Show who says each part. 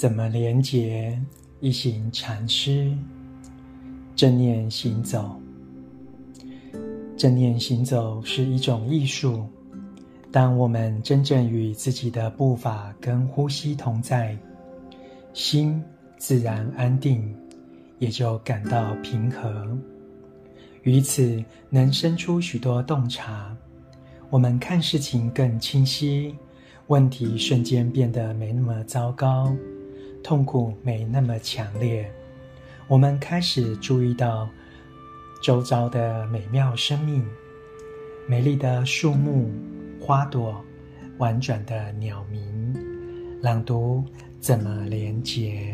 Speaker 1: 怎么连结？一行禅师，正念行走。正念行走是一种艺术。当我们真正与自己的步伐跟呼吸同在，心自然安定，也就感到平和。于此能生出许多洞察，我们看事情更清晰，问题瞬间变得没那么糟糕。痛苦没那么强烈，我们开始注意到周遭的美妙生命，美丽的树木、花朵，婉转的鸟鸣。朗读怎么连结？